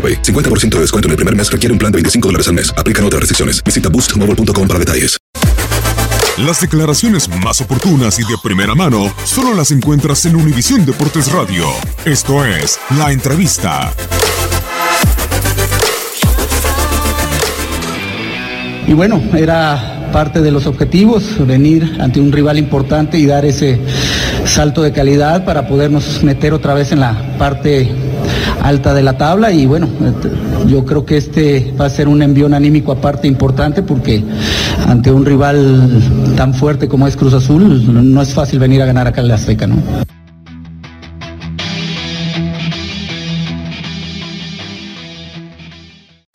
AroPay. 50% de descuento en el primer mes requiere un plan de 25 dólares al mes. Aplican otras restricciones. Visita boostmobile.com para detalles. Las declaraciones más oportunas y de primera mano solo las encuentras en Univisión Deportes Radio. Esto es La Entrevista. Y bueno, era parte de los objetivos, venir ante un rival importante y dar ese salto de calidad para podernos meter otra vez en la parte alta de la tabla y bueno, yo creo que este va a ser un envión anímico aparte importante porque ante un rival tan fuerte como es Cruz Azul no es fácil venir a ganar acá en la Azteca, ¿no?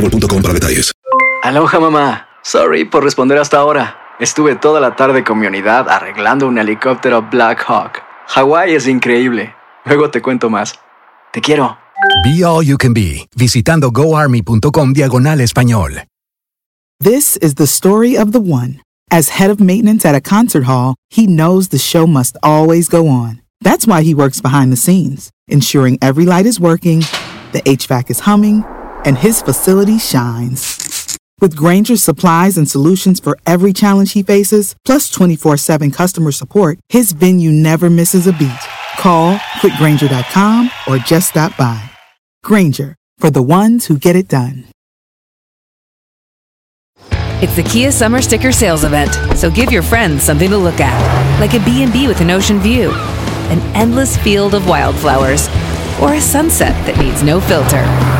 boostmobile.com para detalles. Aloha mamá. Sorry por responder hasta ahora. Estuve toda la tarde con mi unidad arreglando un helicóptero Black Hawk. Hawái es increíble. Luego te cuento más. Te quiero. Be All You Can Be, visitando goarmy.com diagonal español. This is the story of the one. As head of maintenance at a concert hall, he knows the show must always go on. That's why he works behind the scenes, ensuring every light is working, the HVAC is humming, and his facility shines. With Granger's supplies and solutions for every challenge he faces, plus 24 7 customer support, his venue never misses a beat. Call quickgranger.com or just stop by. Granger, for the ones who get it done. It's the Kia Summer Sticker Sales Event, so give your friends something to look at, like a B&B with an ocean view, an endless field of wildflowers, or a sunset that needs no filter.